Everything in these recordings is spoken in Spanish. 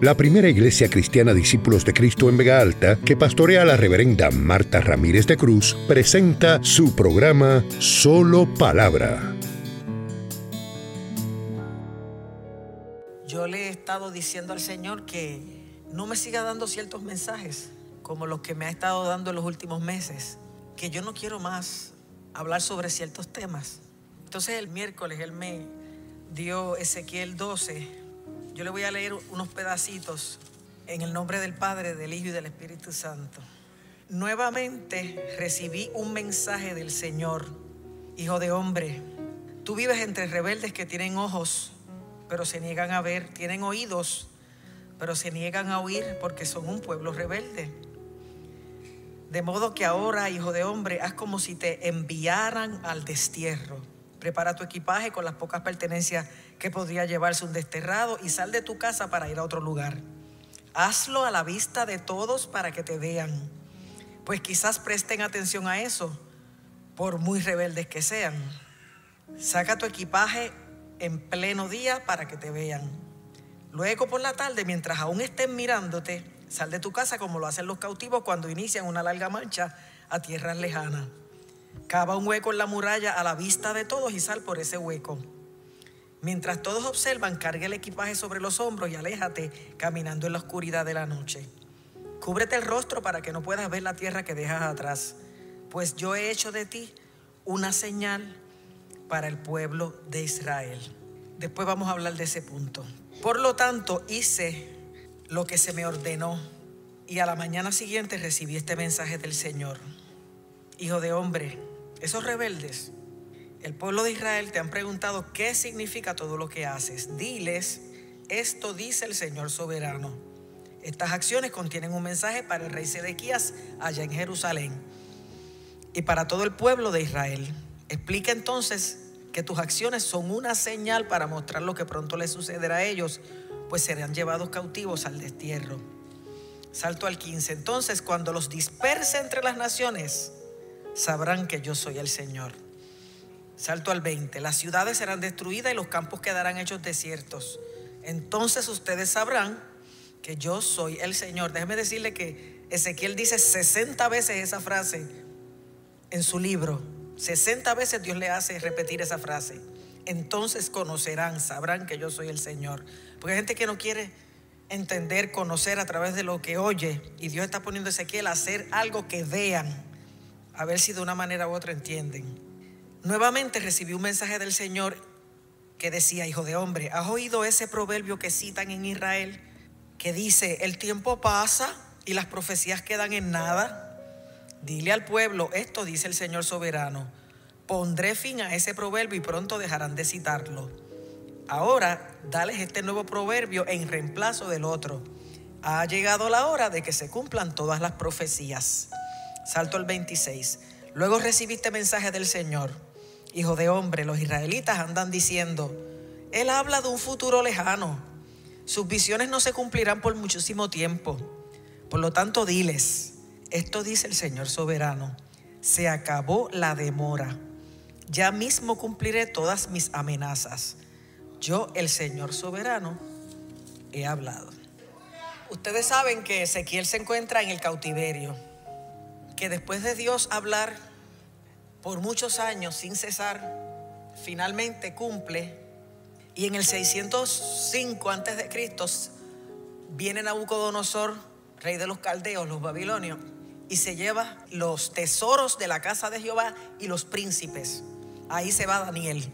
la primera iglesia cristiana Discípulos de Cristo en Vega Alta, que pastorea la reverenda Marta Ramírez de Cruz, presenta su programa Solo Palabra. Yo le he estado diciendo al Señor que no me siga dando ciertos mensajes como los que me ha estado dando en los últimos meses, que yo no quiero más hablar sobre ciertos temas. Entonces el miércoles Él me dio Ezequiel 12. Yo le voy a leer unos pedacitos en el nombre del Padre, del Hijo y del Espíritu Santo. Nuevamente recibí un mensaje del Señor, Hijo de hombre. Tú vives entre rebeldes que tienen ojos, pero se niegan a ver, tienen oídos, pero se niegan a oír porque son un pueblo rebelde. De modo que ahora, hijo de hombre, haz como si te enviaran al destierro. Prepara tu equipaje con las pocas pertenencias que podría llevarse un desterrado y sal de tu casa para ir a otro lugar. Hazlo a la vista de todos para que te vean, pues quizás presten atención a eso, por muy rebeldes que sean. Saca tu equipaje en pleno día para que te vean. Luego por la tarde, mientras aún estén mirándote, Sal de tu casa como lo hacen los cautivos cuando inician una larga marcha a tierras lejanas. Cava un hueco en la muralla a la vista de todos y sal por ese hueco. Mientras todos observan, cargue el equipaje sobre los hombros y aléjate caminando en la oscuridad de la noche. Cúbrete el rostro para que no puedas ver la tierra que dejas atrás, pues yo he hecho de ti una señal para el pueblo de Israel. Después vamos a hablar de ese punto. Por lo tanto, hice lo que se me ordenó. Y a la mañana siguiente recibí este mensaje del Señor. Hijo de hombre, esos rebeldes, el pueblo de Israel te han preguntado qué significa todo lo que haces. Diles, esto dice el Señor soberano. Estas acciones contienen un mensaje para el rey Sedequías allá en Jerusalén y para todo el pueblo de Israel. Explica entonces que tus acciones son una señal para mostrar lo que pronto les sucederá a ellos pues serán llevados cautivos al destierro. Salto al 15. Entonces, cuando los disperse entre las naciones, sabrán que yo soy el Señor. Salto al 20. Las ciudades serán destruidas y los campos quedarán hechos desiertos. Entonces ustedes sabrán que yo soy el Señor. Déjeme decirle que Ezequiel dice 60 veces esa frase en su libro. 60 veces Dios le hace repetir esa frase entonces conocerán, sabrán que yo soy el Señor. Porque hay gente que no quiere entender, conocer a través de lo que oye. Y Dios está poniendo a Ezequiel a hacer algo que vean, a ver si de una manera u otra entienden. Nuevamente recibí un mensaje del Señor que decía, hijo de hombre, ¿has oído ese proverbio que citan en Israel? Que dice, el tiempo pasa y las profecías quedan en nada. Dile al pueblo, esto dice el Señor soberano Pondré fin a ese proverbio y pronto dejarán de citarlo. Ahora, dales este nuevo proverbio en reemplazo del otro. Ha llegado la hora de que se cumplan todas las profecías. Salto el 26. Luego recibiste mensaje del Señor. Hijo de hombre, los israelitas andan diciendo, Él habla de un futuro lejano. Sus visiones no se cumplirán por muchísimo tiempo. Por lo tanto, diles, esto dice el Señor soberano, se acabó la demora ya mismo cumpliré todas mis amenazas. Yo, el Señor soberano, he hablado. Ustedes saben que Ezequiel se encuentra en el cautiverio, que después de Dios hablar por muchos años sin cesar, finalmente cumple. Y en el 605 antes de Cristo viene Nabucodonosor, rey de los caldeos, los babilonios, y se lleva los tesoros de la casa de Jehová y los príncipes. Ahí se va Daniel,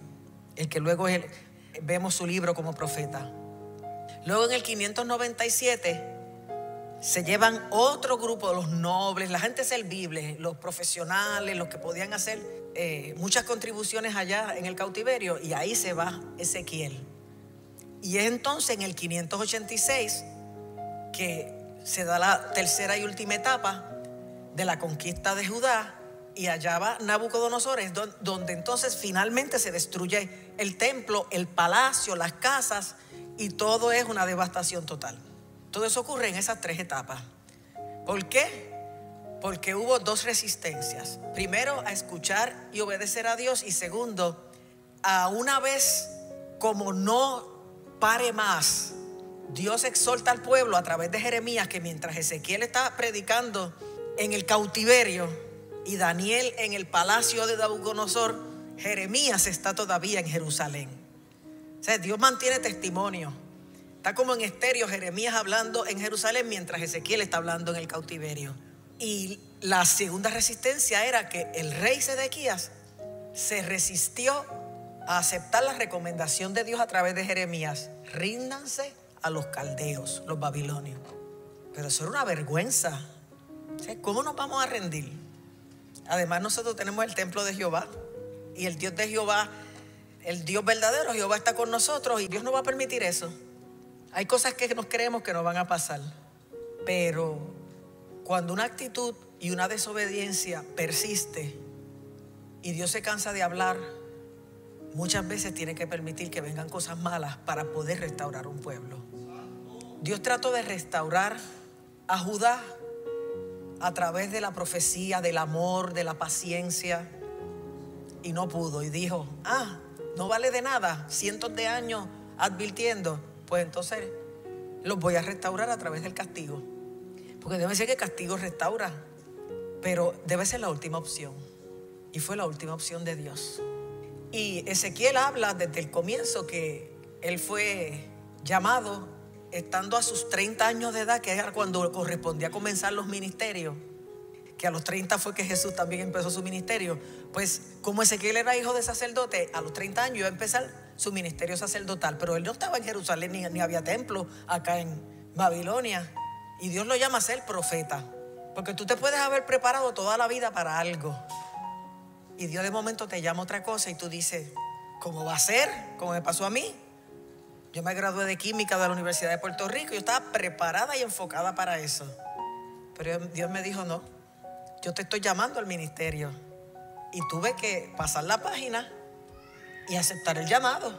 el que luego vemos su libro como profeta. Luego en el 597 se llevan otro grupo de los nobles, la gente servible, los profesionales, los que podían hacer eh, muchas contribuciones allá en el cautiverio, y ahí se va Ezequiel. Y es entonces en el 586 que se da la tercera y última etapa de la conquista de Judá y allá va Nabucodonosor, donde entonces finalmente se destruye el templo, el palacio, las casas y todo es una devastación total. Todo eso ocurre en esas tres etapas. ¿Por qué? Porque hubo dos resistencias. Primero, a escuchar y obedecer a Dios y segundo, a una vez como no pare más Dios exhorta al pueblo a través de Jeremías que mientras Ezequiel está predicando en el cautiverio y Daniel en el palacio de Nabucodonosor, Jeremías está todavía en Jerusalén. O sea, Dios mantiene testimonio. Está como en estéreo Jeremías hablando en Jerusalén mientras Ezequiel está hablando en el cautiverio. Y la segunda resistencia era que el rey Sedequías se resistió a aceptar la recomendación de Dios a través de Jeremías. Ríndanse a los caldeos, los babilonios. Pero eso era una vergüenza. ¿Cómo nos vamos a rendir? Además nosotros tenemos el templo de Jehová y el Dios de Jehová, el Dios verdadero, Jehová está con nosotros y Dios no va a permitir eso. Hay cosas que nos creemos que no van a pasar, pero cuando una actitud y una desobediencia persiste y Dios se cansa de hablar, muchas veces tiene que permitir que vengan cosas malas para poder restaurar un pueblo. Dios trató de restaurar a Judá a través de la profecía, del amor, de la paciencia, y no pudo. Y dijo, ah, no vale de nada, cientos de años advirtiendo, pues entonces los voy a restaurar a través del castigo. Porque debe ser que castigo restaura, pero debe ser la última opción. Y fue la última opción de Dios. Y Ezequiel habla desde el comienzo que él fue llamado estando a sus 30 años de edad, que era cuando correspondía comenzar los ministerios, que a los 30 fue que Jesús también empezó su ministerio, pues como Ezequiel era hijo de sacerdote, a los 30 años iba a empezar su ministerio sacerdotal, pero él no estaba en Jerusalén ni, había templo acá en Babilonia. Y Dios lo llama a ser profeta, porque tú te puedes haber preparado toda la vida para algo. Y Dios de momento te llama otra cosa y tú dices, ¿cómo va a ser? ¿Cómo me pasó a mí? Yo me gradué de química de la Universidad de Puerto Rico. Yo estaba preparada y enfocada para eso. Pero Dios me dijo, no, yo te estoy llamando al ministerio. Y tuve que pasar la página y aceptar el llamado.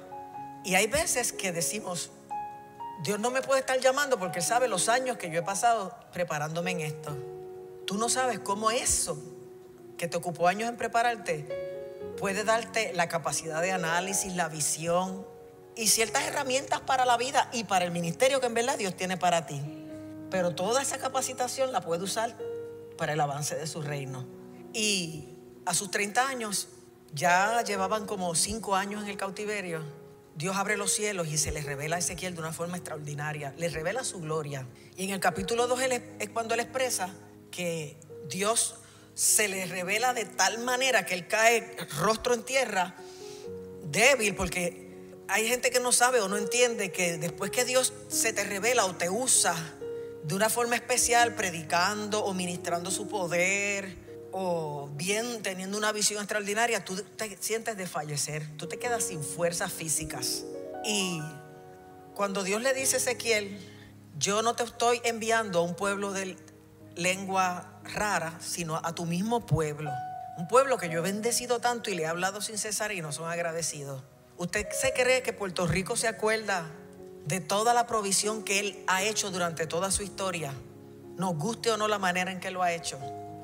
Y hay veces que decimos, Dios no me puede estar llamando porque Él sabe los años que yo he pasado preparándome en esto. Tú no sabes cómo eso, que te ocupó años en prepararte, puede darte la capacidad de análisis, la visión, y ciertas herramientas para la vida y para el ministerio que en verdad Dios tiene para ti. Pero toda esa capacitación la puede usar para el avance de su reino. Y a sus 30 años, ya llevaban como 5 años en el cautiverio, Dios abre los cielos y se le revela a Ezequiel de una forma extraordinaria, le revela su gloria. Y en el capítulo 2 es cuando él expresa que Dios se le revela de tal manera que él cae rostro en tierra, débil, porque hay gente que no sabe o no entiende que después que Dios se te revela o te usa de una forma especial, predicando o ministrando su poder o bien teniendo una visión extraordinaria, tú te sientes de fallecer, tú te quedas sin fuerzas físicas. Y cuando Dios le dice a Ezequiel, yo no te estoy enviando a un pueblo de lengua rara, sino a tu mismo pueblo. Un pueblo que yo he bendecido tanto y le he hablado sin cesar y no son agradecidos. ¿Usted se cree que Puerto Rico se acuerda de toda la provisión que Él ha hecho durante toda su historia? Nos guste o no la manera en que lo ha hecho.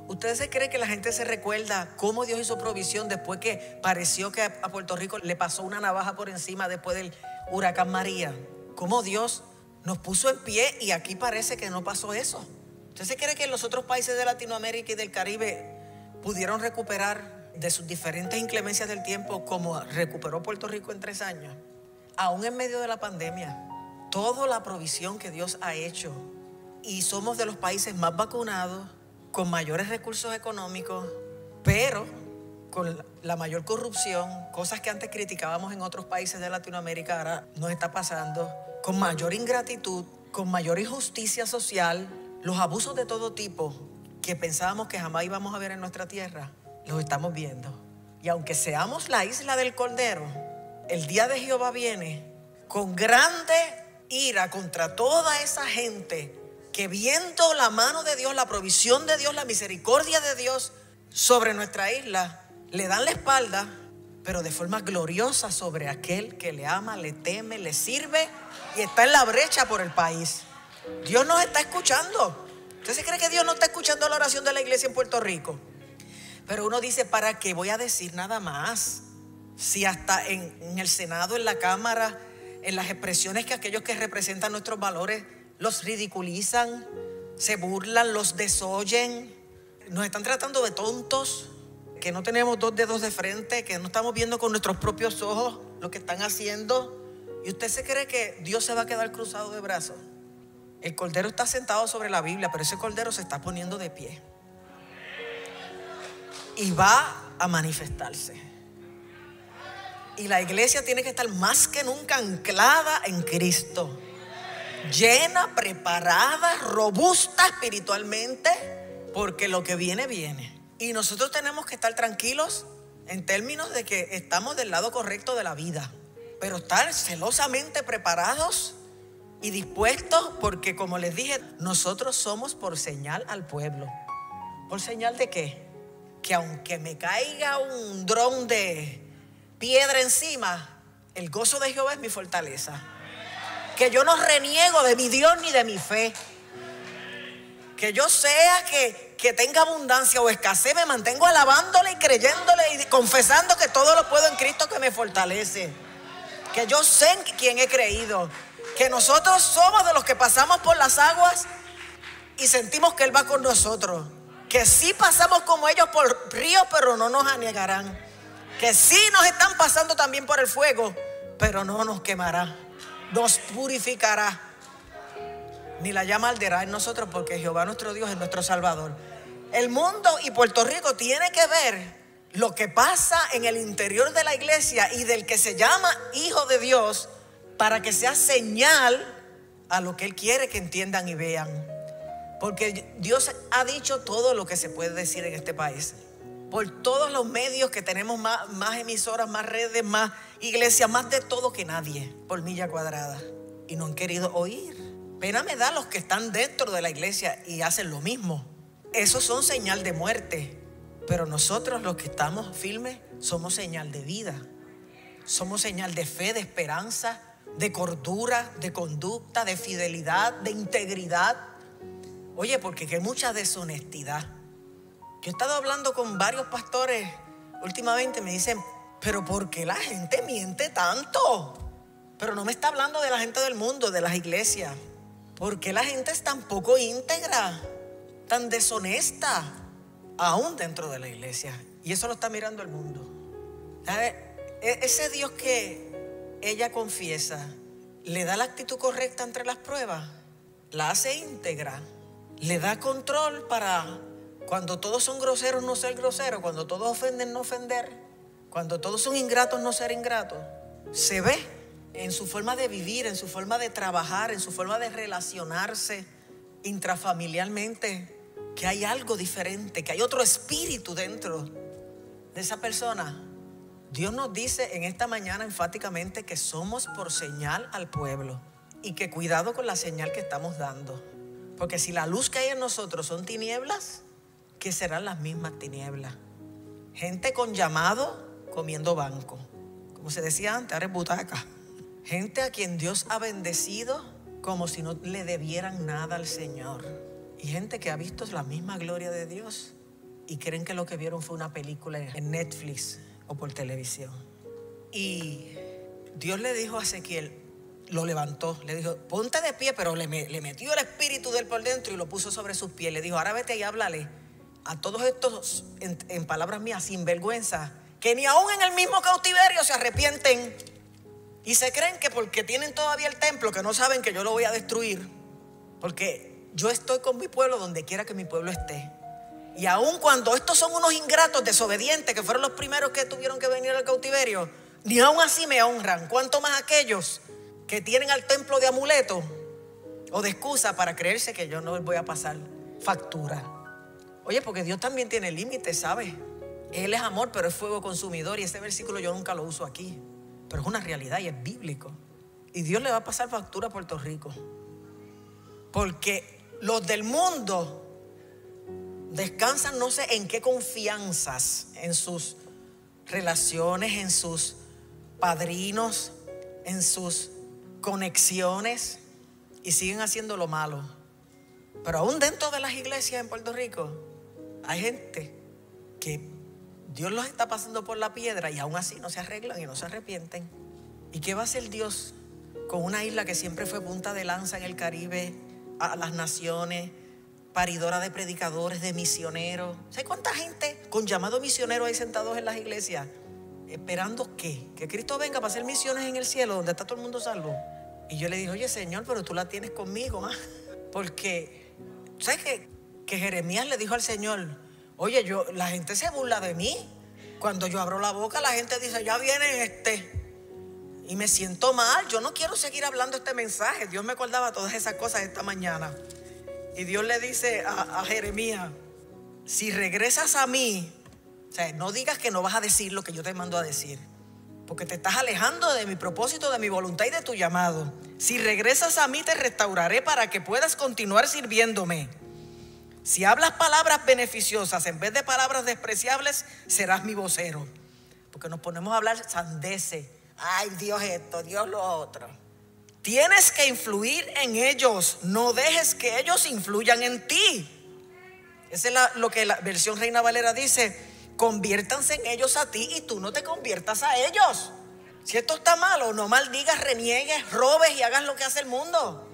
¿Usted se cree que la gente se recuerda cómo Dios hizo provisión después que pareció que a Puerto Rico le pasó una navaja por encima después del huracán María? ¿Cómo Dios nos puso en pie y aquí parece que no pasó eso? ¿Usted se cree que los otros países de Latinoamérica y del Caribe pudieron recuperar de sus diferentes inclemencias del tiempo, como recuperó Puerto Rico en tres años, aún en medio de la pandemia, toda la provisión que Dios ha hecho y somos de los países más vacunados, con mayores recursos económicos, pero con la mayor corrupción, cosas que antes criticábamos en otros países de Latinoamérica, ahora nos está pasando, con mayor ingratitud, con mayor injusticia social, los abusos de todo tipo que pensábamos que jamás íbamos a ver en nuestra tierra, los estamos viendo. Y aunque seamos la isla del Cordero, el día de Jehová viene con grande ira contra toda esa gente que viendo la mano de Dios, la provisión de Dios, la misericordia de Dios sobre nuestra isla, le dan la espalda, pero de forma gloriosa sobre aquel que le ama, le teme, le sirve y está en la brecha por el país. Dios nos está escuchando. ¿Usted se cree que Dios no está escuchando la oración de la iglesia en Puerto Rico? Pero uno dice, ¿para qué voy a decir nada más? Si hasta en, el Senado, en la Cámara, en las expresiones que aquellos que representan nuestros valores los ridiculizan, se burlan, los desoyen, nos están tratando de tontos, que no tenemos dos dedos de frente, que no estamos viendo con nuestros propios ojos lo que están haciendo. ¿Y usted se cree que Dios se va a quedar cruzado de brazos? El cordero está sentado sobre la Biblia, pero ese cordero se está poniendo de pie. Y va a manifestarse. Y la iglesia tiene que estar más que nunca anclada en Cristo. Llena, preparada, robusta espiritualmente, porque lo que viene, viene. Y nosotros tenemos que estar tranquilos en términos de que estamos del lado correcto de la vida, pero estar celosamente preparados y dispuestos porque como les dije, nosotros somos por señal al pueblo. ¿Por señal de qué? Que aunque me caiga un dron de piedra encima, el gozo de Jehová es mi fortaleza. Que yo no reniego de mi Dios ni de mi fe. Que yo sea que, que tenga abundancia o escasez, me mantengo alabándole y creyéndole y confesando que todo lo puedo en Cristo que me fortalece. Que yo sé en quién he creído que nosotros somos de los que pasamos por las aguas y sentimos que Él va con nosotros. Que sí pasamos como ellos por ríos, pero no nos anegarán. Que sí nos están pasando también por el fuego, pero no nos quemará. Nos purificará. Ni la llama arderá en nosotros porque Jehová nuestro Dios es nuestro Salvador. El mundo y Puerto Rico tiene que ver lo que pasa en el interior de la iglesia y del que se llama Hijo de Dios para que sea señal a lo que Él quiere que entiendan y vean. Porque Dios ha dicho todo lo que se puede decir en este país. Por todos los medios que tenemos más, más emisoras, más redes, más iglesias, más de todo que nadie, por milla cuadrada. Y no han querido oír. Pena me da los que están dentro de la iglesia y hacen lo mismo. Esos son señal de muerte. Pero nosotros los que estamos firmes somos señal de vida. Somos señal de fe, de esperanza, de cordura, de conducta, de fidelidad, de integridad. Oye, porque hay mucha deshonestidad. Yo he estado hablando con varios pastores últimamente, me dicen, pero ¿por qué la gente miente tanto? Pero no me está hablando de la gente del mundo, de las iglesias. ¿Por qué la gente es tan poco íntegra, tan deshonesta, aún dentro de la iglesia? Y eso lo está mirando el mundo. E-, ese Dios que ella confiesa, le da la actitud correcta entre las pruebas, la hace íntegra, le da control para cuando todos son groseros no ser grosero, cuando todos ofenden no ofender, cuando todos son ingratos no ser ingratos. Se ve en su forma de vivir, en su forma de trabajar, en su forma de relacionarse intrafamiliarmente, que hay algo diferente, que hay otro espíritu dentro de esa persona Dios nos dice en esta mañana enfáticamente que somos por señal al pueblo y que cuidado con la señal que estamos dando. Porque si la luz que hay en nosotros son tinieblas, ¿qué serán las mismas tinieblas? Gente con llamado comiendo banco. Como se decía antes, ahora es butaca. Gente a quien Dios ha bendecido como si no le debieran nada al Señor. Y gente que ha visto la misma gloria de Dios y creen que lo que vieron fue una película en Netflix o por televisión. Y Dios le dijo a Ezequiel, lo levantó, le dijo, ponte de pie, pero le, le metió el espíritu del por dentro y lo puso sobre sus pies. Le dijo, ahora vete y háblale a todos estos, en, palabras mías, sin vergüenza, que ni aún en el mismo cautiverio se arrepienten y se creen que porque tienen todavía el templo, que no saben que yo lo voy a destruir, porque yo estoy con mi pueblo donde quiera que mi pueblo esté. Y aun cuando estos son unos ingratos, desobedientes, que fueron los primeros que tuvieron que venir al cautiverio, ni aún así me honran. ¿Cuánto más aquellos que tienen al templo de amuleto o de excusa para creerse que yo no les voy a pasar factura? Oye, porque Dios también tiene límites, ¿sabes? Él es amor, pero es fuego consumidor. Y ese versículo yo nunca lo uso aquí. Pero es una realidad y es bíblico. Y Dios le va a pasar factura a Puerto Rico. Porque los del mundo descansan no sé en qué confianzas, en sus relaciones, en sus padrinos, en sus conexiones y siguen haciendo lo malo. Pero aún dentro de las iglesias en Puerto Rico hay gente que Dios los está pasando por la piedra y aún así no se arreglan y no se arrepienten. ¿Y qué va a hacer Dios con una isla que siempre fue punta de lanza en el Caribe, a las naciones, paridora de predicadores, de misioneros. ¿Sabes cuánta gente con llamado misionero hay sentados en las iglesias? Esperando qué? Que Cristo venga para hacer misiones en el cielo, donde está todo el mundo salvo. Y yo le dije, oye Señor, pero tú la tienes conmigo, ¿ah? porque, ¿sabes qué? Que Jeremías le dijo al Señor, oye, yo, la gente se burla de mí. Cuando yo abro la boca, la gente dice, ya viene este. Y me siento mal, yo no quiero seguir hablando este mensaje. Dios me acordaba todas esas cosas esta mañana. Y Dios le dice a, Jeremías, si regresas a mí, o sea, no digas que no vas a decir lo que yo te mando a decir, porque te estás alejando de mi propósito, de mi voluntad y de tu llamado. Si regresas a mí, te restauraré para que puedas continuar sirviéndome. Si hablas palabras beneficiosas en vez de palabras despreciables, serás mi vocero. Porque nos ponemos a hablar sandeces. Ay, Dios esto, Dios lo otro. Tienes que influir en ellos. No dejes que ellos influyan en ti. Ese es lo que la versión Reina Valera dice. Conviértanse en ellos a ti y tú no te conviertas a ellos. Si esto está malo, no maldigas, reniegues, robes y hagas lo que hace el mundo.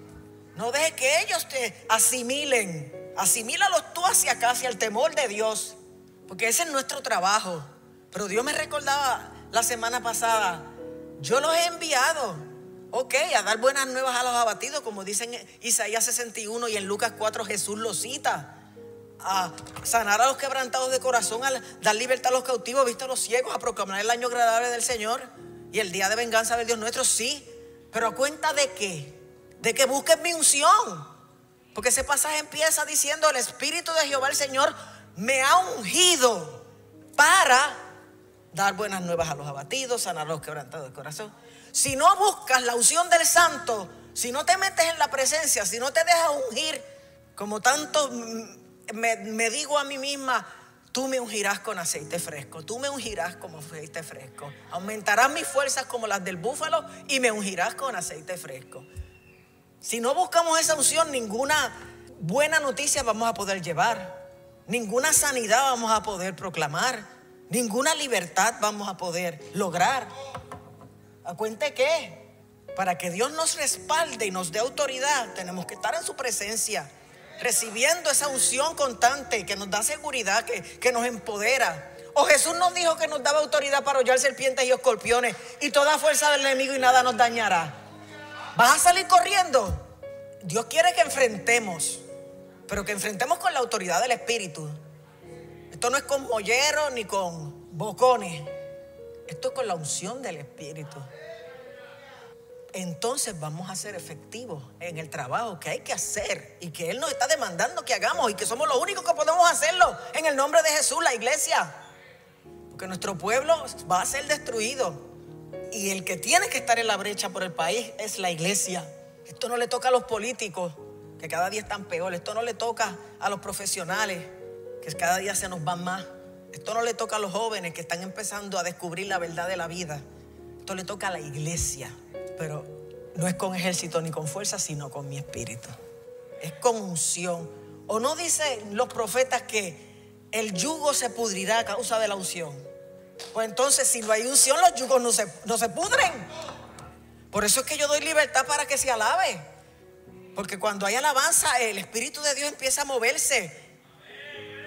No dejes que ellos te asimilen. Asimílalos tú hacia acá, hacia el temor de Dios. Porque ese es nuestro trabajo. Pero Dios me recordaba la semana pasada, yo los he enviado Ok, a dar buenas nuevas a los abatidos, como dicen en Isaías 61 y en Lucas 4 Jesús lo cita. A sanar a los quebrantados de corazón, a dar libertad a los cautivos, visto a los ciegos, a proclamar el año agradable del Señor y el día de venganza del Dios nuestro, sí. Pero a cuenta de qué? De que busques mi unción. Porque ese pasaje empieza diciendo, el Espíritu de Jehová el Señor me ha ungido para dar buenas nuevas a los abatidos, sanar a los quebrantados de corazón si no buscas la unción del santo, si no te metes en la presencia, si no te dejas ungir, como tanto me, digo a mí misma, tú me ungirás con aceite fresco, tú me ungirás como aceite fresco, aumentarás mis fuerzas como las del búfalo y me ungirás con aceite fresco. Si no buscamos esa unción, ninguna buena noticia vamos a poder llevar, ninguna sanidad vamos a poder proclamar, ninguna libertad vamos a poder lograr. ¿A cuente qué? Para que Dios nos respalde y nos dé autoridad, tenemos que estar en su presencia, recibiendo esa unción constante que nos da seguridad, que, que nos empodera. O Jesús nos dijo que nos daba autoridad para hollar serpientes y escorpiones y toda fuerza del enemigo y nada nos dañará. ¿Vas a salir corriendo? Dios quiere que enfrentemos, pero que enfrentemos con la autoridad del Espíritu. Esto no es con molleros ni con bocones. Esto es con la unción del Espíritu entonces vamos a ser efectivos en el trabajo que hay que hacer y que Él nos está demandando que hagamos y que somos los únicos que podemos hacerlo en el nombre de Jesús, la iglesia. Porque nuestro pueblo va a ser destruido y el que tiene que estar en la brecha por el país es la iglesia. Esto no le toca a los políticos, que cada día están peor. Esto no le toca a los profesionales, que cada día se nos van más. Esto no le toca a los jóvenes que están empezando a descubrir la verdad de la vida. Esto le toca a la iglesia pero no es con ejército ni con fuerza, sino con mi espíritu. Es con unción. ¿O no dicen los profetas que el yugo se pudrirá a causa de la unción? Pues entonces, si no hay unción, los yugos no se, no se pudren. Por eso es que yo doy libertad para que se alabe. Porque cuando hay alabanza, el Espíritu de Dios empieza a moverse.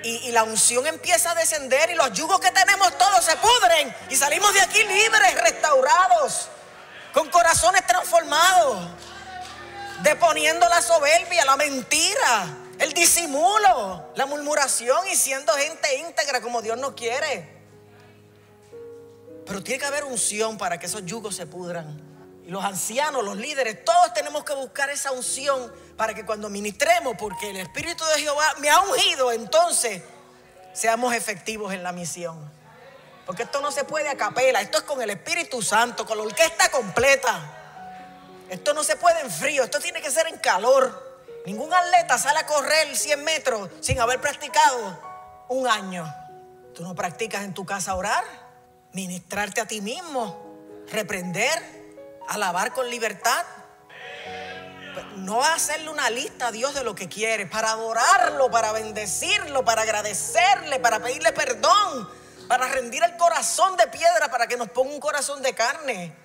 Y, y, la unción empieza a descender y los yugos que tenemos todos se pudren. Y salimos de aquí libres, restaurados con corazones transformados, deponiendo la soberbia, la mentira, el disimulo, la murmuración y siendo gente íntegra como Dios nos quiere. Pero tiene que haber unción para que esos yugos se pudran. Y los ancianos, los líderes, todos tenemos que buscar esa unción para que cuando ministremos, porque el Espíritu de Jehová me ha ungido, entonces seamos efectivos en la misión. Porque esto no se puede a capela, esto es con el Espíritu Santo, con la orquesta completa. Esto no se puede en frío, esto tiene que ser en calor. Ningún atleta sale a correr 100 metros sin haber practicado un año. Tú no practicas en tu casa orar, ministrarte a ti mismo, reprender, alabar con libertad. No hacerle una lista a Dios de lo que quiere, para adorarlo, para bendecirlo, para agradecerle, para pedirle perdón, para rendir el corazón de piedra para que nos ponga un corazón de carne.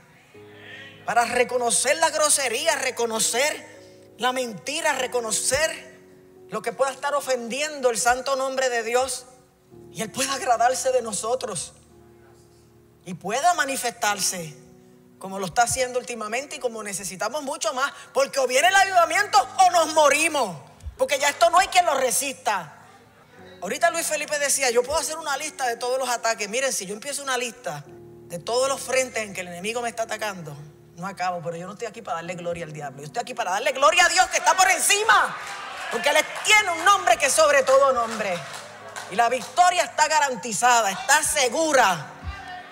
para reconocer la grosería, reconocer la mentira, reconocer lo que pueda estar ofendiendo el santo nombre de Dios. Y Él pueda agradarse de nosotros y pueda manifestarse como lo está haciendo últimamente y como necesitamos mucho más, porque o viene el avivamiento o nos morimos, porque ya esto no hay quien lo resista. Ahorita Luis Felipe decía, yo puedo hacer una lista de todos los ataques. Miren, si yo empiezo una lista de todos los frentes en que el enemigo me está atacando, no acabo, pero yo no estoy aquí para darle gloria al diablo, yo estoy aquí para darle gloria a Dios que está por encima, porque Él tiene un nombre que sobre todo nombre. Y la victoria está garantizada, está segura.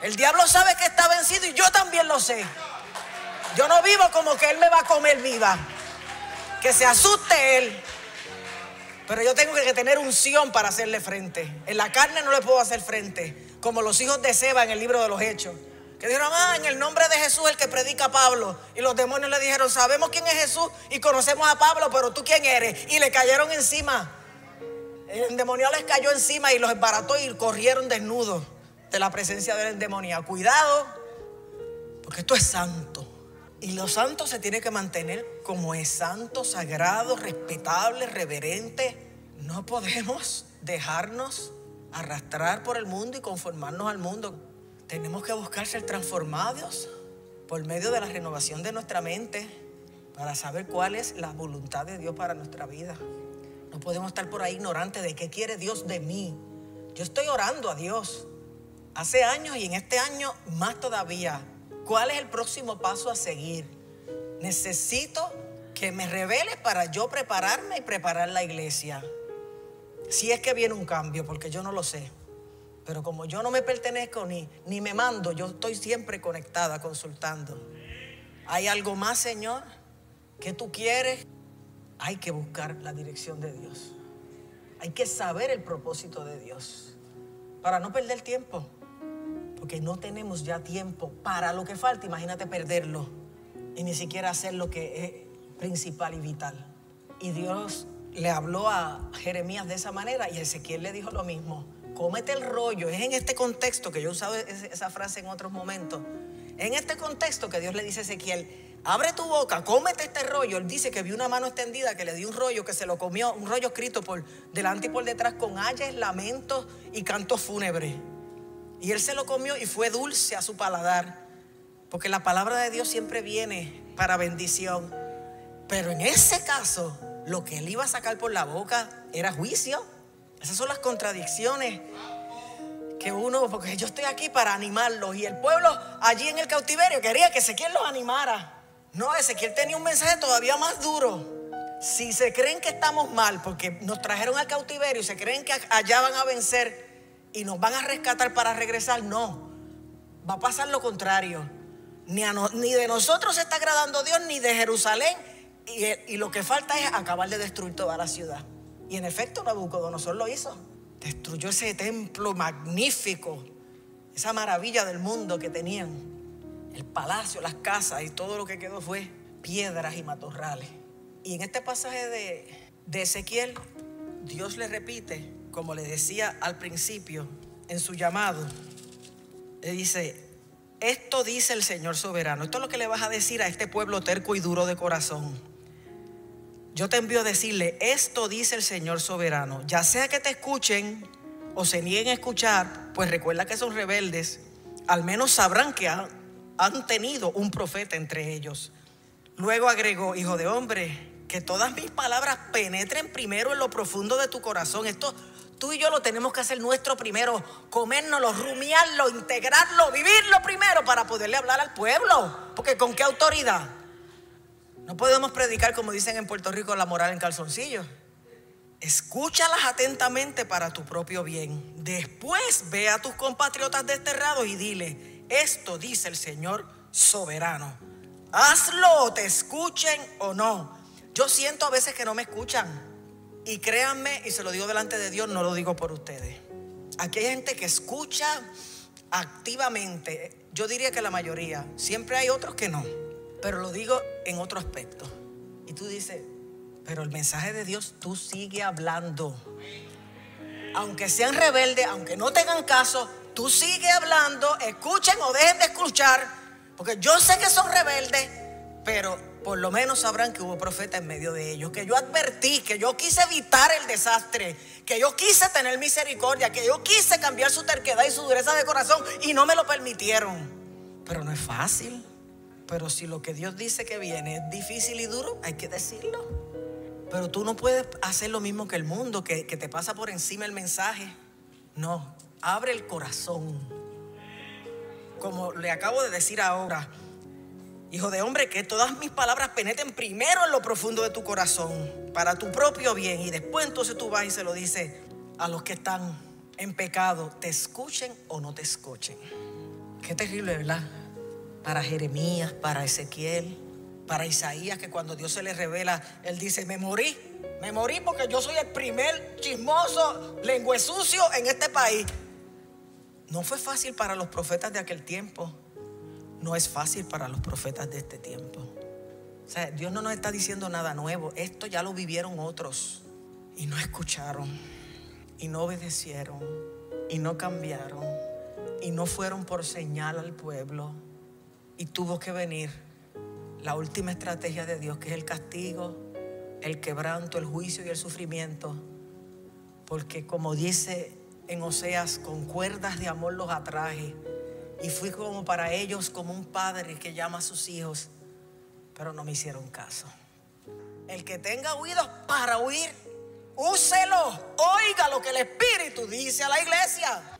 El diablo sabe que está vencido y yo también lo sé. Yo no vivo como que Él me va a comer viva. Que se asuste Él. Pero yo tengo que tener unción para hacerle frente. En la carne no le puedo hacer frente. Como los hijos de Seba en el libro de los Hechos. Que dijeron, ah, en el nombre de Jesús el que predica Pablo. Y los demonios le dijeron, sabemos quién es Jesús y conocemos a Pablo, pero tú quién eres. Y le cayeron encima. El demonio les cayó encima y los embarató y corrieron desnudos de la presencia del demonio. Cuidado, porque esto es santo. Y lo santo se tiene que mantener como es santo, sagrado, respetable, reverente. No podemos dejarnos arrastrar por el mundo y conformarnos al mundo. Tenemos que buscar ser transformados por medio de la renovación de nuestra mente para saber cuál es la voluntad de Dios para nuestra vida. No podemos estar por ahí ignorantes de qué quiere Dios de mí. Yo estoy orando a Dios hace años y en este año más todavía. ¿Cuál es el próximo paso a seguir? Necesito que me revele para yo prepararme y preparar la iglesia. Si es que viene un cambio, porque yo no lo sé. Pero como yo no me pertenezco ni, ni me mando, yo estoy siempre conectada, consultando. ¿Hay algo más, Señor? que tú quieres? Hay que buscar la dirección de Dios. Hay que saber el propósito de Dios para no perder tiempo. Porque no tenemos ya tiempo para lo que falta. Imagínate perderlo y ni siquiera hacer lo que es principal y vital. Y Dios le habló a Jeremías de esa manera y Ezequiel le dijo lo mismo. Cómete el rollo. Es en este contexto que yo he usado esa frase en otros momentos. En este contexto que Dios le dice a Ezequiel, abre tu boca, cómete este rollo. Él dice que vio una mano extendida que le dio un rollo, que se lo comió, un rollo escrito por delante y por detrás con ayes, lamentos y cantos fúnebres. Y él se lo comió y fue dulce a su paladar. Porque la palabra de Dios siempre viene para bendición. Pero en ese caso, lo que él iba a sacar por la boca era juicio. Esas son las contradicciones que uno, porque yo estoy aquí para animarlos. Y el pueblo allí en el cautiverio quería que Ezequiel los animara. No, Ezequiel tenía un mensaje todavía más duro. Si se creen que estamos mal porque nos trajeron al cautiverio y se creen que allá van a vencer, y nos van a rescatar para regresar, no. Va a pasar lo contrario. Ni, de nosotros se está agradando Dios, ni de Jerusalén. Y, y, lo que falta es acabar de destruir toda la ciudad. Y en efecto, Nabucodonosor lo hizo. Destruyó ese templo magnífico, esa maravilla del mundo que tenían. El palacio, las casas y todo lo que quedó fue piedras y matorrales. Y en este pasaje de, de Ezequiel, Dios le repite como le decía al principio, en su llamado, le dice, esto dice el Señor soberano, esto es lo que le vas a decir a este pueblo terco y duro de corazón. Yo te envío a decirle, esto dice el Señor soberano, ya sea que te escuchen o se nieguen a escuchar, pues recuerda que son rebeldes, al menos sabrán que han, han tenido un profeta entre ellos. Luego agregó, hijo de hombre, que todas mis palabras penetren primero en lo profundo de tu corazón. Esto Tú y yo lo tenemos que hacer nuestro primero, comérnoslo, rumiarlo, integrarlo, vivirlo primero para poderle hablar al pueblo. Porque ¿con qué autoridad? No podemos predicar, como dicen en Puerto Rico, la moral en calzoncillos. Escúchalas atentamente para tu propio bien. Después ve a tus compatriotas desterrados y dile, esto dice el Señor soberano. Hazlo, te escuchen o no. Yo siento a veces que no me escuchan. Y créanme, y se lo digo delante de Dios, no lo digo por ustedes. Aquí hay gente que escucha activamente. Yo diría que la mayoría. Siempre hay otros que no. Pero lo digo en otro aspecto. Y tú dices, pero el mensaje de Dios tú sigue hablando. Aunque sean rebeldes, aunque no tengan caso, tú sigue hablando, escuchen o dejen de escuchar, Porque yo sé que son rebeldes, pero por lo menos sabrán que hubo profeta en medio de ellos, que yo advertí, que yo quise evitar el desastre, que yo quise tener misericordia, que yo quise cambiar su terquedad y su dureza de corazón y no me lo permitieron. Pero no es fácil. Pero si lo que Dios dice que viene es difícil y duro, hay que decirlo. Pero tú no puedes hacer lo mismo que el mundo, que, que te pasa por encima el mensaje. No, abre el corazón. Como le acabo de decir ahora, Hijo de hombre, que todas mis palabras penetren primero en lo profundo de tu corazón, para tu propio bien. Y después entonces tú vas y se lo dices a los que están en pecado, te escuchen o no te escuchen. Qué terrible, ¿verdad? Para Jeremías, para Ezequiel, para Isaías, que cuando Dios se le revela, él dice, me morí, me morí porque yo soy el primer chismoso, lengüe sucio en este país. No fue fácil para los profetas de aquel tiempo no es fácil para los profetas de este tiempo. O sea, Dios no nos está diciendo nada nuevo. Esto ya lo vivieron otros y no escucharon y no obedecieron y no cambiaron y no fueron por señal al pueblo y tuvo que venir la última estrategia de Dios que es el castigo, el quebranto, el juicio y el sufrimiento. Porque como dice en Oseas, con cuerdas de amor los atraje y fui como para ellos como un padre que llama a sus hijos, pero no me hicieron caso. El que tenga oídos para oír, úselo, oiga lo que el Espíritu dice a la iglesia.